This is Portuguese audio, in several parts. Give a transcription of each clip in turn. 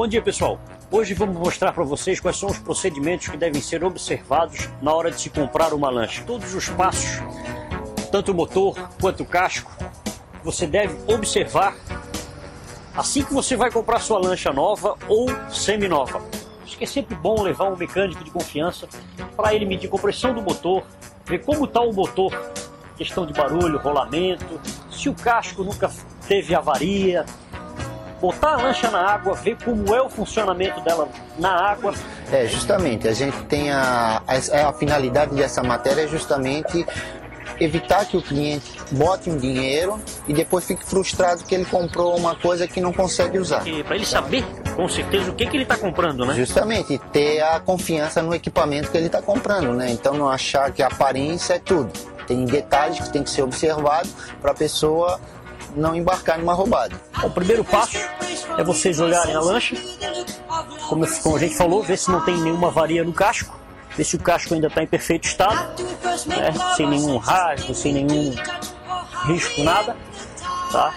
Bom dia pessoal, hoje vamos mostrar para vocês quais são os procedimentos que devem ser observados na hora de se comprar uma lancha. Todos os passos, tanto o motor quanto o casco, você deve observar assim que você vai comprar sua lancha nova ou semi-nova. Acho que é sempre bom levar um mecânico de confiança para ele medir a compressão do motor, ver como está o motor, questão de barulho, rolamento, se o casco nunca teve avaria, botar a lancha na água, ver como é o funcionamento dela na água. É, justamente, a gente tem a, a, a finalidade dessa matéria é justamente evitar que o cliente bote um dinheiro e depois fique frustrado que ele comprou uma coisa que não consegue usar. Para ele saber com certeza o que, que ele está comprando, né? Justamente, ter a confiança no equipamento que ele está comprando, né? Então não achar que a aparência é tudo. Tem detalhes que tem que ser observado para a pessoa não embarcar numa roubada. O primeiro passo é vocês olharem a lancha, como, a gente falou, ver se não tem nenhuma avaria no casco, ver se o casco ainda está em perfeito estado, né? sem nenhum rasgo, sem nenhum risco, nada. Tá?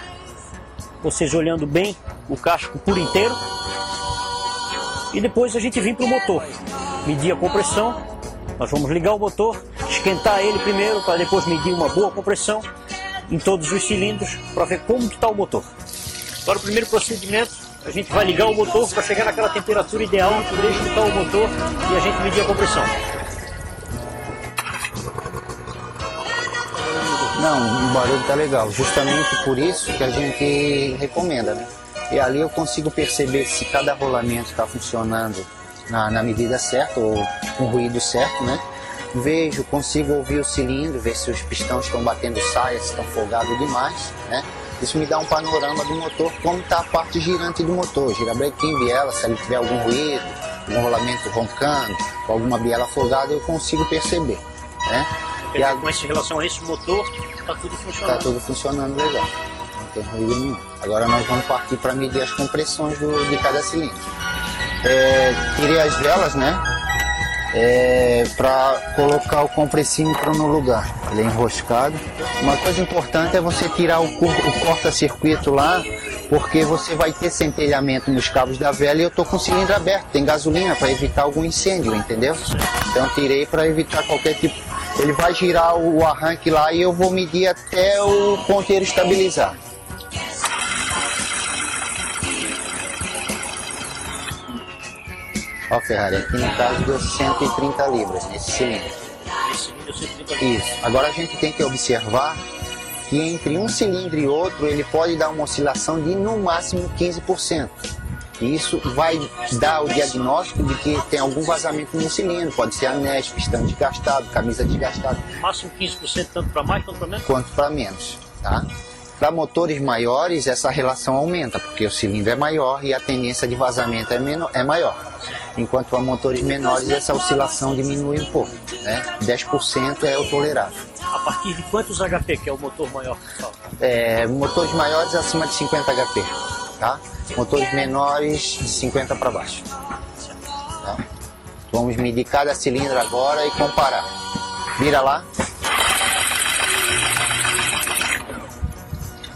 Vocês olhando bem o casco por inteiro. E depois a gente vem para o motor, medir a compressão. Nós vamos ligar o motor, esquentar ele primeiro para depois medir uma boa compressão em todos os cilindros para ver como está o motor. Agora o primeiro procedimento, a gente vai ligar o motor para chegar naquela temperatura ideal, poder escutar o motor e a gente medir a compressão. Não, o barulho tá legal, justamente por isso que a gente recomenda, né? E ali eu consigo perceber se cada rolamento está funcionando na, na medida certa ou com o ruído certo, né? Vejo, consigo ouvir o cilindro, ver se os pistões estão batendo saia, se estão folgados demais, né? Isso me dá um panorama do motor, como está a parte girante do motor, girabrequim, biela, se ele tiver algum ruído, algum rolamento roncando, alguma biela folgada, eu consigo perceber, né? E a... com esse, relação a esse motor, está tudo funcionando. Está tudo funcionando legal, não tem ruído nenhum. Agora nós vamos partir para medir as compressões do, de cada cilindro. É, tirei as velas, né? É, para colocar o compressímetro no lugar. Ele é enroscado. Uma coisa importante é você tirar o, o corta-circuito lá, porque você vai ter centelhamento nos cabos da vela e eu estou com o cilindro aberto, tem gasolina para evitar algum incêndio, entendeu? Então tirei para evitar qualquer tipo. Ele vai girar o arranque lá e eu vou medir até o ponteiro estabilizar. Ó, Ferrari, aqui no caso deu 130 libras nesse cilindro. Isso. Agora a gente tem que observar que entre um cilindro e outro ele pode dar uma oscilação de no máximo 15%. E isso vai dar o diagnóstico de que tem algum vazamento no cilindro. Pode ser anés, pistão desgastado, camisa desgastada. Máximo 15% tanto para mais quanto para menos? Quanto para menos, tá? Para motores maiores, essa relação aumenta, porque o cilindro é maior e a tendência de vazamento é, menor, é maior. Enquanto para motores menores, essa oscilação diminui um pouco. Né? 10% é o tolerável. A partir de quantos HP que é o motor maior? É, motores maiores acima de 50 HP. Tá? Motores menores de 50 para baixo. Tá? Vamos medir cada cilindro agora e comparar. Vira lá.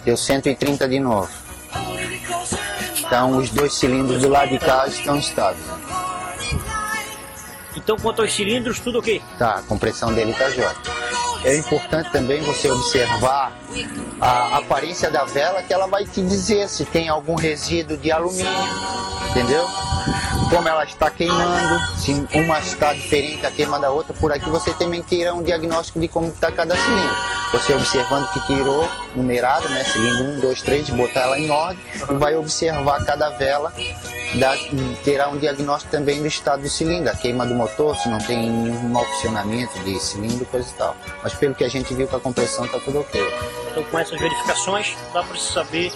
Deu 130 de novo. Então os dois cilindros do lado de cá estão estáveis. Então quanto aos cilindros, tudo ok? Tá, a compressão dele está jóia. É importante também você observar a aparência da vela que ela vai te dizer se tem algum resíduo de alumínio, entendeu? Como ela está queimando, se uma está diferente a queima da outra, por aqui você também terá um diagnóstico de como está cada cilindro. Você observando que tirou numerado, né, cilindro 1, 2, 3, botar ela em ordem vai observar cada vela, terá um diagnóstico também do estado do cilindro, a queima do motor, se não tem nenhum opcionamento de cilindro, coisa e tal. Mas pelo que a gente viu com a compressão está tudo ok. Então com essas verificações dá para saber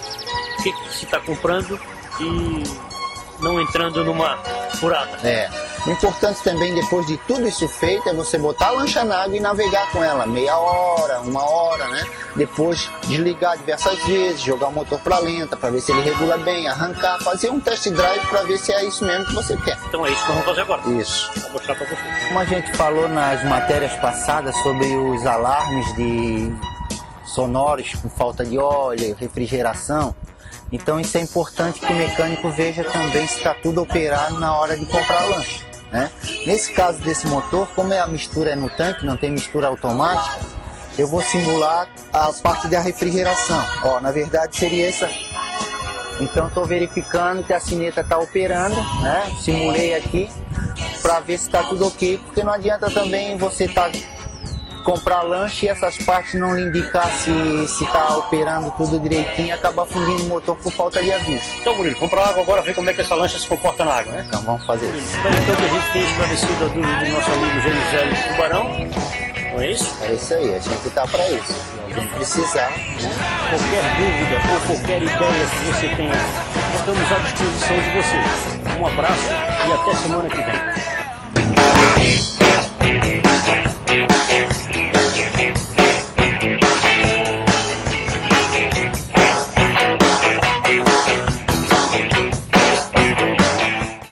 o que, que se está comprando e não entrando numa furada. É. O importante também, depois de tudo isso feito, é você botar a lancha na água e navegar com ela meia hora, uma hora, né? Depois desligar diversas vezes, jogar o motor para lenta para ver se ele regula bem, arrancar, fazer um test drive para ver se é isso mesmo que você quer. Então é isso que vamos fazer agora. Isso. Vou mostrar para você. Como a gente falou nas matérias passadas sobre os alarmes de sonoros com falta de óleo, refrigeração, Então isso é importante que o mecânico veja também se está tudo operado na hora de comprar lanche. Né? Nesse caso desse motor, como é a mistura é no tanque, não tem mistura automática, eu vou simular a parte da refrigeração. Ó, na verdade seria essa. Então estou verificando que a sineta está operando, né? Simulei aqui para ver se está tudo ok, porque não adianta também você estar tá comprar lanche e essas partes não lhe indicar se está operando tudo direitinho e acabar fundindo o motor por falta de aviso. Então, Murilo, comprar água agora, ver como é que essa lancha se comporta na água, né? Então vamos fazer isso. Então, a gente tem esclarecido a dúvida do nosso amigo Genisélio Tubarão. Não é isso? É isso aí, a gente está para isso. Quem precisar. Né? Qualquer dúvida ou qualquer ideia que você tenha, estamos à disposição de vocês. Um abraço e até semana que vem.